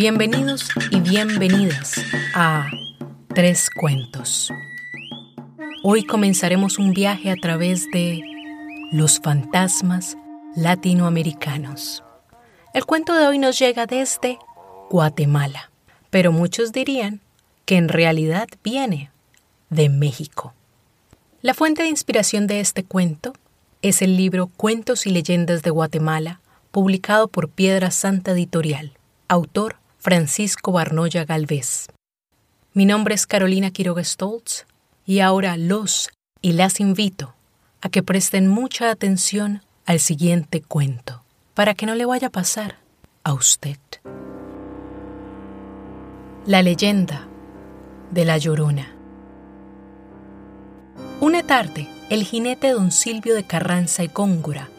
Bienvenidos y bienvenidas a Tres Cuentos. Hoy comenzaremos un viaje a través de los fantasmas latinoamericanos. El cuento de hoy nos llega desde Guatemala, pero muchos dirían que en realidad viene de México. La fuente de inspiración de este cuento es el libro Cuentos y Leyendas de Guatemala, publicado por Piedra Santa Editorial, autor Francisco Barnoya Galvez. Mi nombre es Carolina Quiroga Stoltz y ahora los y las invito a que presten mucha atención al siguiente cuento, para que no le vaya a pasar a usted. La leyenda de la Llorona. Una tarde, el jinete don Silvio de Carranza y Góngora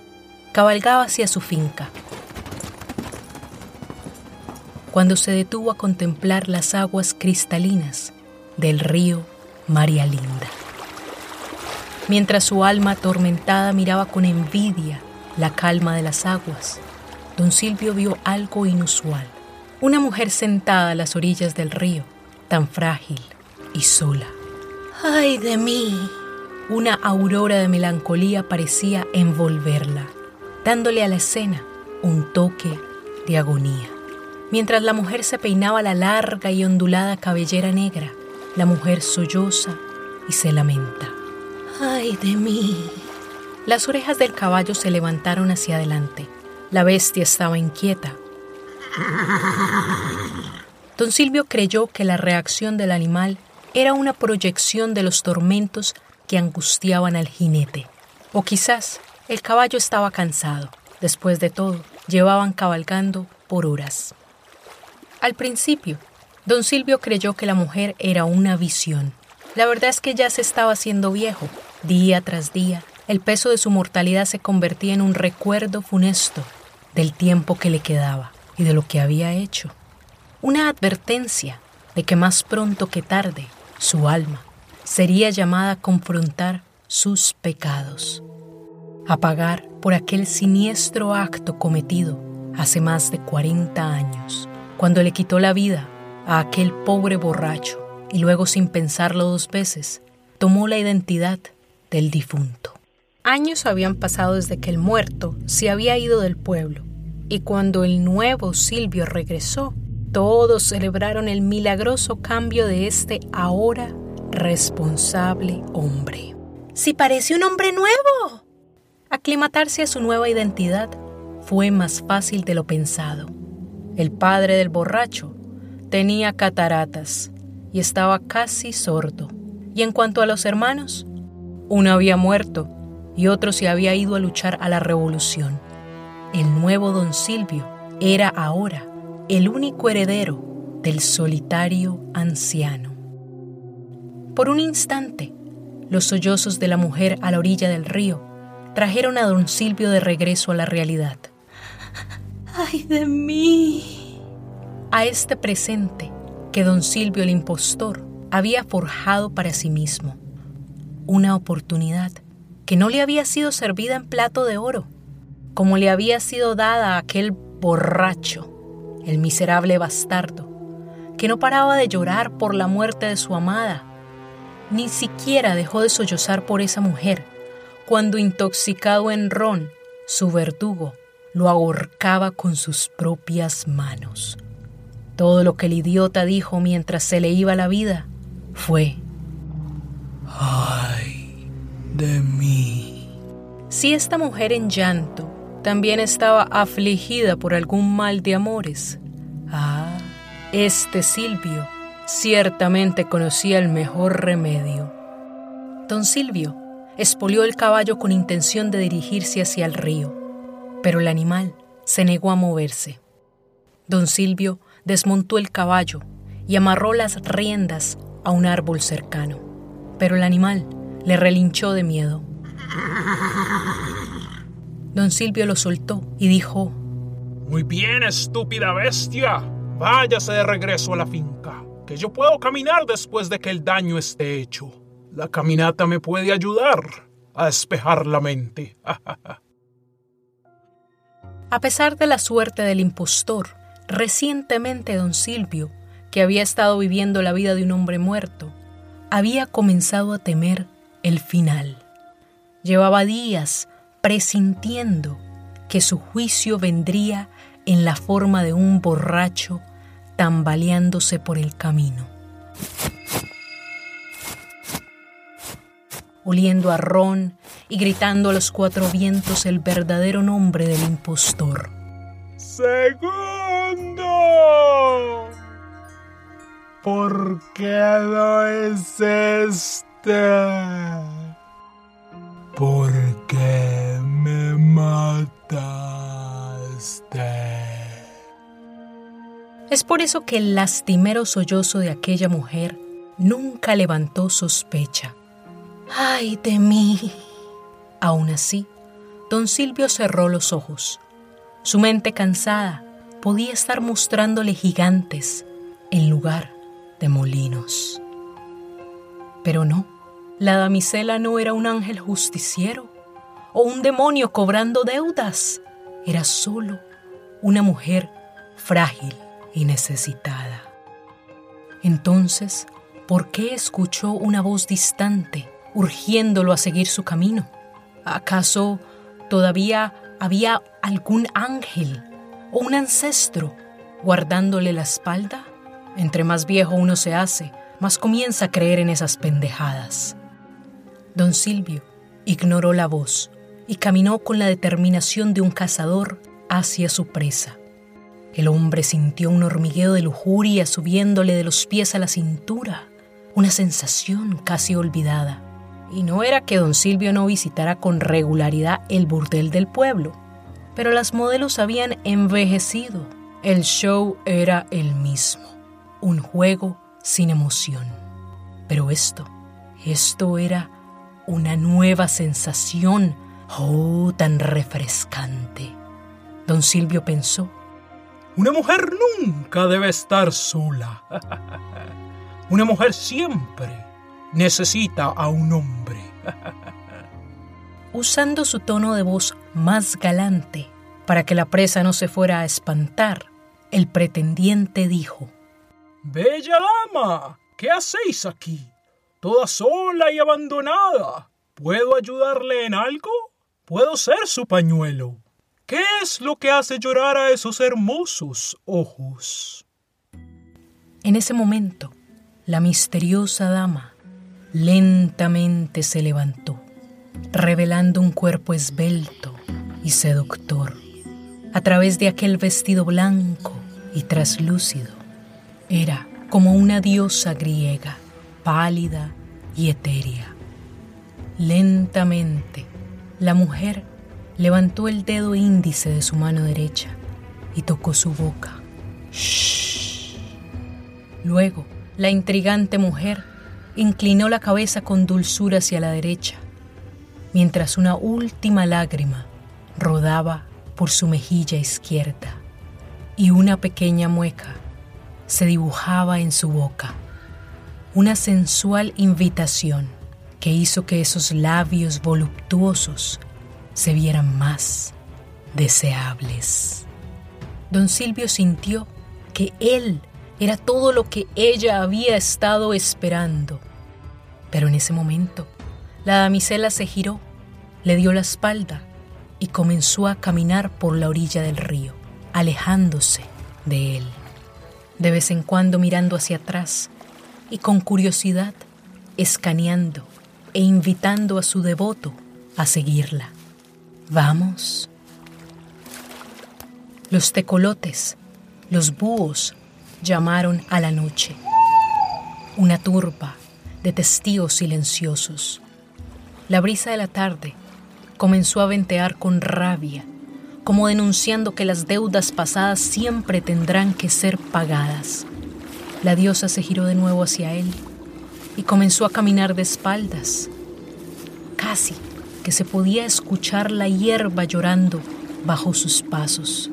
cabalgaba hacia su finca. Cuando se detuvo a contemplar las aguas cristalinas del río María Linda. Mientras su alma atormentada miraba con envidia la calma de las aguas, don Silvio vio algo inusual. Una mujer sentada a las orillas del río, tan frágil y sola. ¡Ay de mí! Una aurora de melancolía parecía envolverla, dándole a la escena un toque de agonía. Mientras la mujer se peinaba la larga y ondulada cabellera negra, la mujer solloza y se lamenta. ¡Ay de mí! Las orejas del caballo se levantaron hacia adelante. La bestia estaba inquieta. Don Silvio creyó que la reacción del animal era una proyección de los tormentos que angustiaban al jinete. O quizás el caballo estaba cansado. Después de todo, llevaban cabalgando por horas. Al principio, don Silvio creyó que la mujer era una visión. La verdad es que ya se estaba haciendo viejo. Día tras día, el peso de su mortalidad se convertía en un recuerdo funesto del tiempo que le quedaba y de lo que había hecho una advertencia de que más pronto que tarde su alma sería llamada a confrontar sus pecados, a pagar por aquel siniestro acto cometido hace más de 40 años, cuando le quitó la vida a aquel pobre borracho y luego sin pensarlo dos veces, tomó la identidad del difunto. Años habían pasado desde que el muerto se había ido del pueblo, y cuando el nuevo Silvio regresó, todos celebraron el milagroso cambio de este ahora responsable hombre. ¡Si parece un hombre nuevo! Aclimatarse a su nueva identidad fue más fácil de lo pensado. El padre del borracho tenía cataratas y estaba casi sordo. Y en cuanto a los hermanos, uno había muerto y otro se había ido a luchar a la revolución. El nuevo don Silvio era ahora el único heredero del solitario anciano. Por un instante, los sollozos de la mujer a la orilla del río trajeron a don Silvio de regreso a la realidad. ¡Ay de mí! A este presente que don Silvio el impostor había forjado para sí mismo. Una oportunidad que no le había sido servida en plato de oro, como le había sido dada a aquel borracho el miserable bastardo, que no paraba de llorar por la muerte de su amada, ni siquiera dejó de sollozar por esa mujer, cuando intoxicado en ron, su verdugo lo ahorcaba con sus propias manos. Todo lo que el idiota dijo mientras se le iba la vida fue, ¡ay de mí! Si esta mujer en llanto también estaba afligida por algún mal de amores. Ah, este Silvio ciertamente conocía el mejor remedio. Don Silvio espolió el caballo con intención de dirigirse hacia el río, pero el animal se negó a moverse. Don Silvio desmontó el caballo y amarró las riendas a un árbol cercano, pero el animal le relinchó de miedo. Don Silvio lo soltó y dijo, Muy bien, estúpida bestia. Váyase de regreso a la finca, que yo puedo caminar después de que el daño esté hecho. La caminata me puede ayudar a despejar la mente. a pesar de la suerte del impostor, Recientemente don Silvio, que había estado viviendo la vida de un hombre muerto, había comenzado a temer el final. Llevaba días presintiendo que su juicio vendría en la forma de un borracho tambaleándose por el camino. Oliendo a ron y gritando a los cuatro vientos el verdadero nombre del impostor. Segundo. ¿Por qué no es este? Porque me mataste. Es por eso que el lastimero sollozo de aquella mujer nunca levantó sospecha. ¡Ay de mí! Aún así, don Silvio cerró los ojos. Su mente cansada podía estar mostrándole gigantes en lugar de molinos. Pero no, la damisela no era un ángel justiciero o un demonio cobrando deudas. Era solo una mujer frágil y necesitada. Entonces, ¿por qué escuchó una voz distante urgiéndolo a seguir su camino? ¿Acaso todavía había algún ángel o un ancestro guardándole la espalda? Entre más viejo uno se hace, más comienza a creer en esas pendejadas. Don Silvio ignoró la voz y caminó con la determinación de un cazador hacia su presa. El hombre sintió un hormigueo de lujuria subiéndole de los pies a la cintura, una sensación casi olvidada. Y no era que don Silvio no visitara con regularidad el burdel del pueblo, pero las modelos habían envejecido. El show era el mismo, un juego sin emoción. Pero esto, esto era una nueva sensación, oh, tan refrescante. Don Silvio pensó una mujer nunca debe estar sola. Una mujer siempre necesita a un hombre. Usando su tono de voz más galante para que la presa no se fuera a espantar, el pretendiente dijo, Bella dama, ¿qué hacéis aquí? Toda sola y abandonada. ¿Puedo ayudarle en algo? Puedo ser su pañuelo. ¿Qué es lo que hace llorar a esos hermosos ojos? En ese momento, la misteriosa dama lentamente se levantó, revelando un cuerpo esbelto y seductor. A través de aquel vestido blanco y traslúcido, era como una diosa griega, pálida y etérea. Lentamente, la mujer levantó el dedo índice de su mano derecha y tocó su boca. Shh. Luego, la intrigante mujer inclinó la cabeza con dulzura hacia la derecha, mientras una última lágrima rodaba por su mejilla izquierda y una pequeña mueca se dibujaba en su boca, una sensual invitación que hizo que esos labios voluptuosos se vieran más deseables. Don Silvio sintió que él era todo lo que ella había estado esperando. Pero en ese momento, la damisela se giró, le dio la espalda y comenzó a caminar por la orilla del río, alejándose de él, de vez en cuando mirando hacia atrás y con curiosidad escaneando e invitando a su devoto a seguirla. Vamos. Los tecolotes, los búhos, llamaron a la noche. Una turba de testigos silenciosos. La brisa de la tarde comenzó a ventear con rabia, como denunciando que las deudas pasadas siempre tendrán que ser pagadas. La diosa se giró de nuevo hacia él y comenzó a caminar de espaldas, casi que se podía escuchar la hierba llorando bajo sus pasos.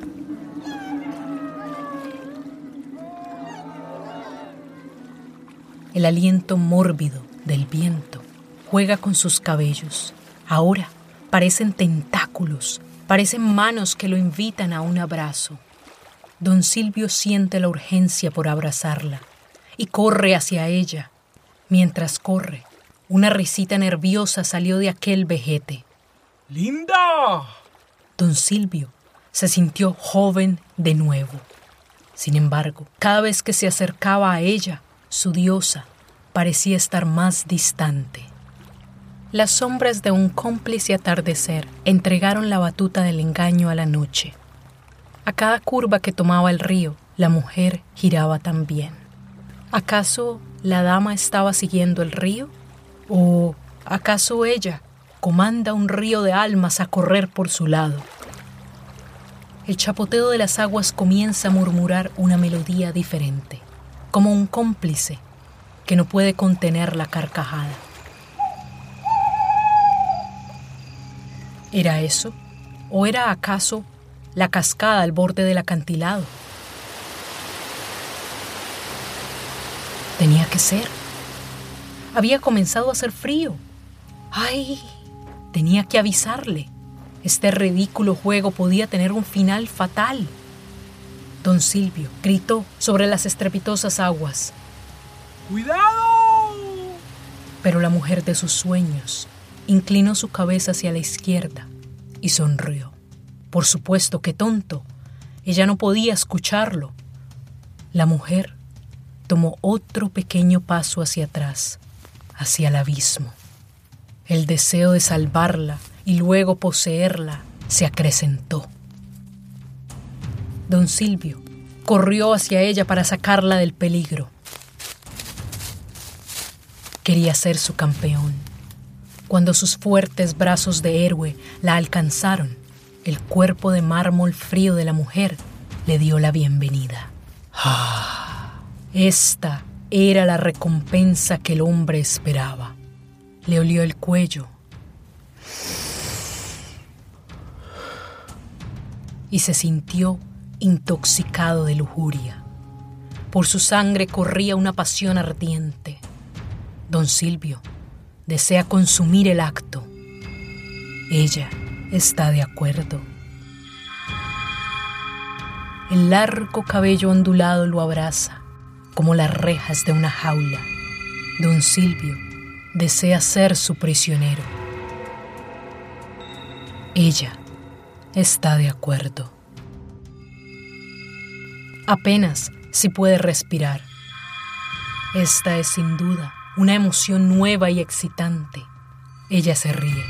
El aliento mórbido del viento juega con sus cabellos. Ahora parecen tentáculos, parecen manos que lo invitan a un abrazo. Don Silvio siente la urgencia por abrazarla y corre hacia ella. Mientras corre, una risita nerviosa salió de aquel vejete. ¡Linda! Don Silvio se sintió joven de nuevo. Sin embargo, cada vez que se acercaba a ella, su diosa parecía estar más distante. Las sombras de un cómplice atardecer entregaron la batuta del engaño a la noche. A cada curva que tomaba el río, la mujer giraba también. ¿Acaso la dama estaba siguiendo el río? ¿O acaso ella comanda un río de almas a correr por su lado? El chapoteo de las aguas comienza a murmurar una melodía diferente, como un cómplice que no puede contener la carcajada. ¿Era eso? ¿O era acaso la cascada al borde del acantilado? Tenía que ser. Había comenzado a hacer frío. ¡Ay! Tenía que avisarle. Este ridículo juego podía tener un final fatal. Don Silvio gritó sobre las estrepitosas aguas. ¡Cuidado! Pero la mujer de sus sueños inclinó su cabeza hacia la izquierda y sonrió. Por supuesto que tonto. Ella no podía escucharlo. La mujer tomó otro pequeño paso hacia atrás, hacia el abismo. El deseo de salvarla y luego poseerla se acrecentó. Don Silvio corrió hacia ella para sacarla del peligro. Quería ser su campeón cuando sus fuertes brazos de héroe la alcanzaron, el cuerpo de mármol frío de la mujer le dio la bienvenida. Esta era la recompensa que el hombre esperaba. Le olió el cuello y se sintió intoxicado de lujuria. Por su sangre corría una pasión ardiente. Don Silvio desea consumir el acto. Ella está de acuerdo. El largo cabello ondulado lo abraza, como las rejas de una jaula. Don Silvio desea ser su prisionero. Ella está de acuerdo. Apenas si puede respirar. Esta es sin duda una emoción nueva y excitante. Ella se ríe.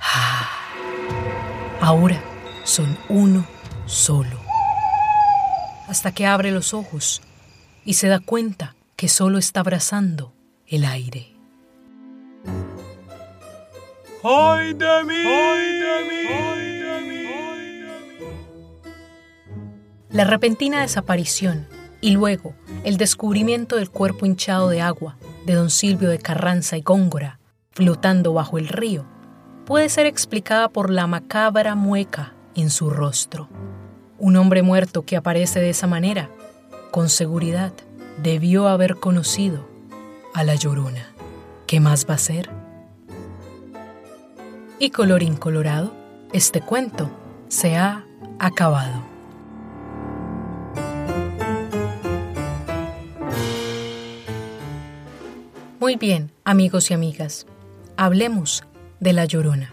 Ah, ahora son uno solo. Hasta que abre los ojos y se da cuenta que solo está abrazando el aire. ¡Ay de mí! ¡Ay de mí! ¡Ay de mí! La repentina desaparición y luego el descubrimiento del cuerpo hinchado de agua de don Silvio de Carranza y Góngora, flotando bajo el río, puede ser explicada por la macabra mueca en su rostro. Un hombre muerto que aparece de esa manera, con seguridad, debió haber conocido a la llorona. ¿Qué más va a ser? Y colorín colorado, este cuento se ha acabado. Muy bien, amigos y amigas, hablemos de La Llorona.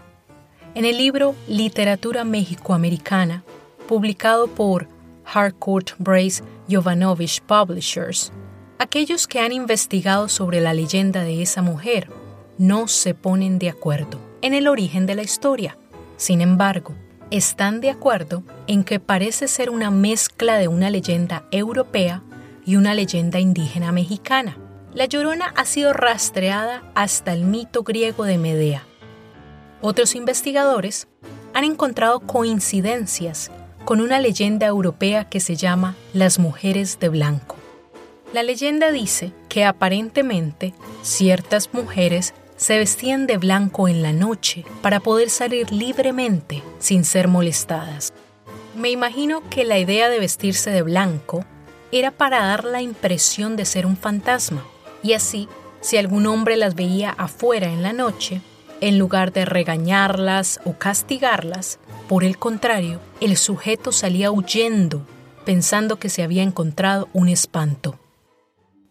En el libro Literatura México-Americana, publicado por Harcourt Brace Jovanovich Publishers, aquellos que han investigado sobre la leyenda de esa mujer no se ponen de acuerdo en el origen de la historia. Sin embargo, están de acuerdo en que parece ser una mezcla de una leyenda europea y una leyenda indígena mexicana la Llorona ha sido rastreada hasta el mito griego de Medea. Otros investigadores han encontrado coincidencias con una leyenda europea que se llama Las Mujeres de Blanco. La leyenda dice que aparentemente ciertas mujeres se vestían de blanco en la noche para poder salir libremente sin ser molestadas. Me imagino que la idea de vestirse de blanco era para dar la impresión de ser un fantasma y así, si algún hombre las veía afuera en la noche, en lugar de regañarlas o castigarlas, Por el contrario, el sujeto salía huyendo, pensando que se había encontrado un espanto.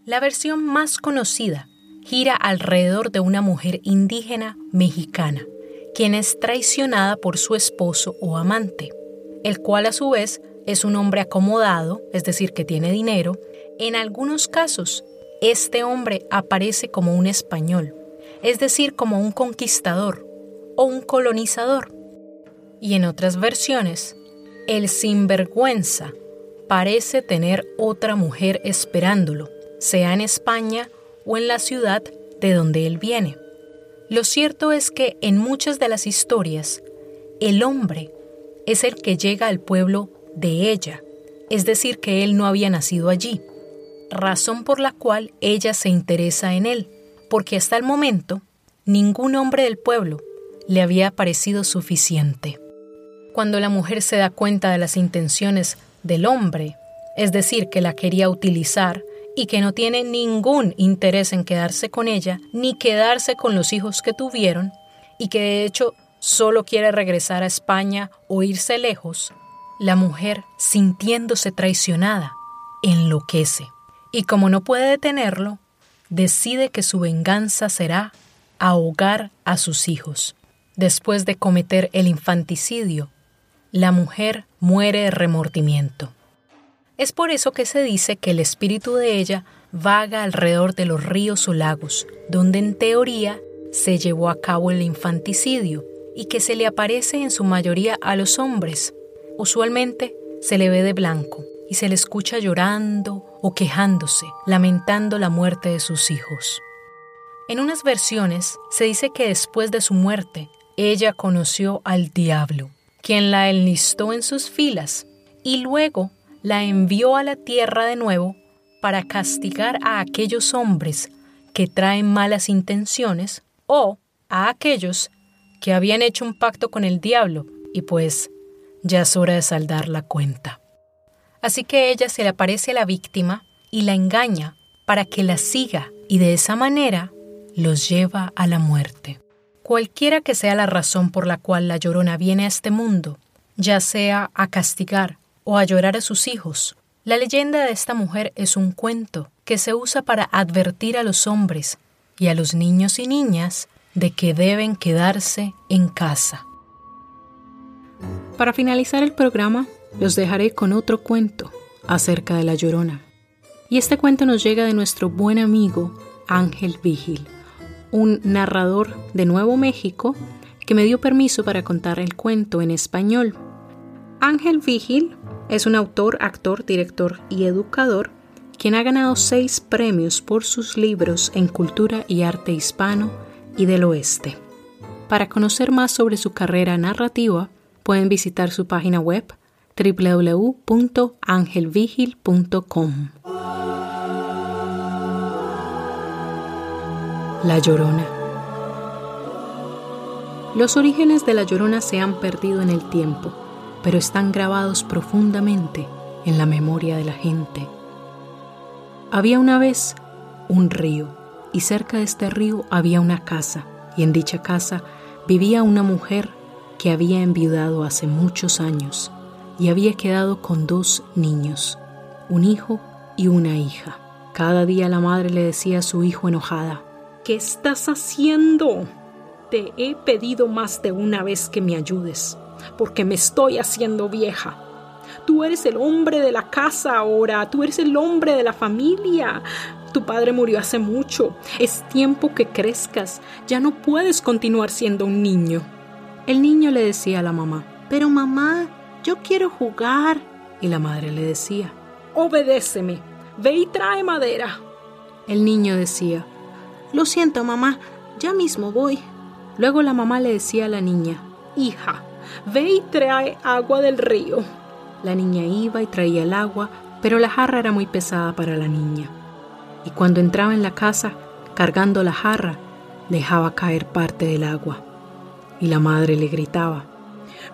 La versión más conocida gira alrededor de una mujer indígena mexicana, quien es traicionada por su esposo o amante, el cual a su vez es un hombre acomodado, es decir, que tiene dinero. En algunos casos, este hombre aparece como un español, es decir, como un conquistador o un colonizador. Y en otras versiones, el sinvergüenza parece tener otra mujer esperándolo, sea en España o en la ciudad de donde él viene. Lo cierto es que en muchas de las historias, el hombre es el que llega al pueblo de ella, es decir, que él no había nacido allí, razón por la cual ella se interesa en él, porque hasta el momento ningún hombre del pueblo le había parecido suficiente. Cuando la mujer se da cuenta de las intenciones del hombre, es decir, que la quería utilizar y que no tiene ningún interés en quedarse con ella, ni quedarse con los hijos que tuvieron, y que de hecho solo quiere regresar a España o irse lejos, la mujer, sintiéndose traicionada, enloquece. Y como no puede detenerlo, decide que su venganza será ahogar a sus hijos. Después de cometer el infanticidio, la mujer muere de remordimiento. Es por eso que se dice que el espíritu de ella vaga alrededor de los ríos o lagos, donde en teoría se llevó a cabo el infanticidio, y que se le aparece en su mayoría a los hombres. Usualmente se le ve de blanco y se le escucha llorando o quejándose, lamentando la muerte de sus hijos. En unas versiones se dice que después de su muerte, ella conoció al diablo, quien la enlistó en sus filas y luego la envió a la tierra de nuevo para castigar a aquellos hombres que traen malas intenciones o a aquellos que habían hecho un pacto con el diablo y pues ya es hora de saldar la cuenta. Así que ella se le aparece a la víctima y la engaña para que la siga y de esa manera los lleva a la muerte. Cualquiera que sea la razón por la cual la llorona viene a este mundo, ya sea a castigar o a llorar a sus hijos. La leyenda de esta mujer es un cuento que se usa para advertir a los hombres y a los niños y niñas de que deben quedarse en casa. Para finalizar el programa, los dejaré con otro cuento acerca de la Llorona. Y este cuento nos llega de nuestro buen amigo Ángel Vigil, un narrador de Nuevo México que me dio permiso para contar el cuento en español. Ángel Vigil es un autor, actor, director y educador quien ha ganado seis premios por sus libros en cultura y arte hispano y del oeste. Para conocer más sobre su carrera narrativa, pueden visitar su página web www.angelvigil.com. La Llorona. Los orígenes de La Llorona se han perdido en el tiempo pero están grabados profundamente en la memoria de la gente. Había una vez un río y cerca de este río había una casa y en dicha casa vivía una mujer que había enviudado hace muchos años y había quedado con dos niños, un hijo y una hija. Cada día la madre le decía a su hijo enojada, ¿Qué estás haciendo? Te he pedido más de una vez que me ayudes porque me estoy haciendo vieja. Tú eres el hombre de la casa ahora, tú eres el hombre de la familia. Tu padre murió hace mucho. Es tiempo que crezcas. Ya no puedes continuar siendo un niño. El niño le decía a la mamá, pero mamá, yo quiero jugar. Y la madre le decía, obedéceme, ve y trae madera. El niño decía, lo siento mamá, ya mismo voy. Luego la mamá le decía a la niña, hija, Ve y trae agua del río. La niña iba y traía el agua, pero la jarra era muy pesada para la niña. Y cuando entraba en la casa, cargando la jarra, dejaba caer parte del agua. Y la madre le gritaba,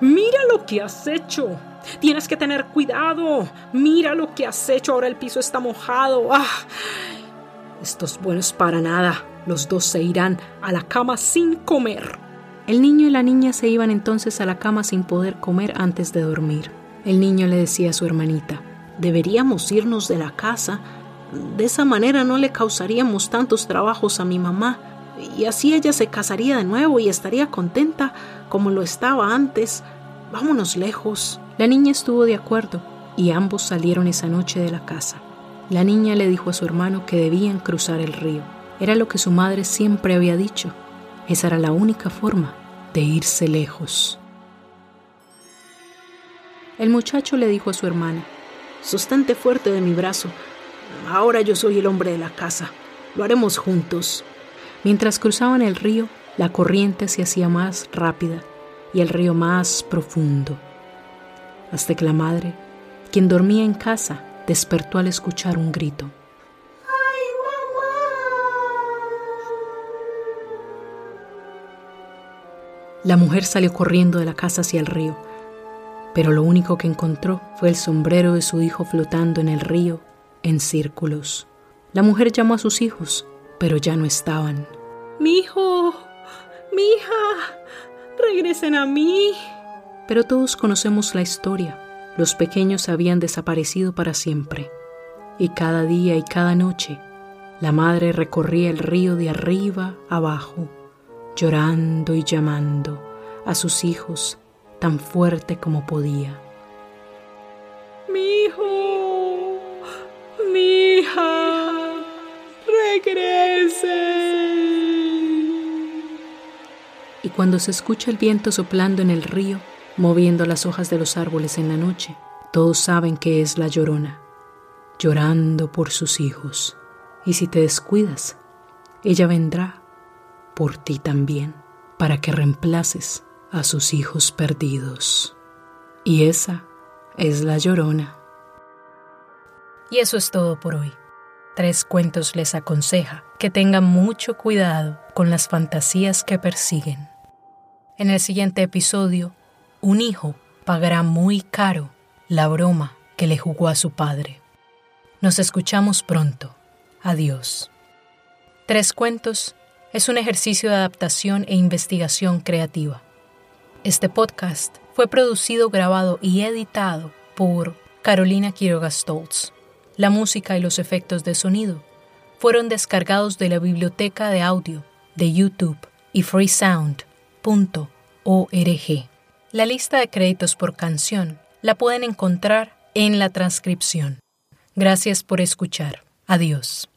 Mira lo que has hecho. Tienes que tener cuidado. Mira lo que has hecho. Ahora el piso está mojado. ¡Ah! Esto es bueno para nada. Los dos se irán a la cama sin comer. El niño y la niña se iban entonces a la cama sin poder comer antes de dormir. El niño le decía a su hermanita, deberíamos irnos de la casa, de esa manera no le causaríamos tantos trabajos a mi mamá, y así ella se casaría de nuevo y estaría contenta como lo estaba antes. Vámonos lejos. La niña estuvo de acuerdo y ambos salieron esa noche de la casa. La niña le dijo a su hermano que debían cruzar el río. Era lo que su madre siempre había dicho. Esa era la única forma de irse lejos. El muchacho le dijo a su hermana, Sostente fuerte de mi brazo. Ahora yo soy el hombre de la casa. Lo haremos juntos. Mientras cruzaban el río, la corriente se hacía más rápida y el río más profundo, hasta que la madre, quien dormía en casa, despertó al escuchar un grito. ¡Ay, mamá! La mujer salió corriendo de la casa hacia el río, pero lo único que encontró fue el sombrero de su hijo flotando en el río en círculos. La mujer llamó a sus hijos, pero ya no estaban. Mi hijo, mi hija, regresen a mí. Pero todos conocemos la historia. Los pequeños habían desaparecido para siempre. Y cada día y cada noche, la madre recorría el río de arriba abajo, llorando y llamando a sus hijos tan fuerte como podía. Mi hijo, mi hija, Y cuando se escucha el viento soplando en el río, moviendo las hojas de los árboles en la noche, todos saben que es la llorona, llorando por sus hijos. Y si te descuidas, ella vendrá por ti también, para que reemplaces a sus hijos perdidos. Y esa es la llorona. Y eso es todo por hoy. Tres Cuentos les aconseja que tengan mucho cuidado con las fantasías que persiguen. En el siguiente episodio un hijo pagará muy caro la broma que le jugó a su padre. Nos escuchamos pronto. Adiós. Tres Cuentos es un ejercicio de adaptación e investigación creativa. Este podcast fue producido, grabado y editado por Carolina Quiroga Stoltz. La música y los efectos de sonido fueron descargados de la biblioteca de audio de YouTube y freesound.org. La lista de créditos por canción la pueden encontrar en la transcripción. Gracias por escuchar. Adiós.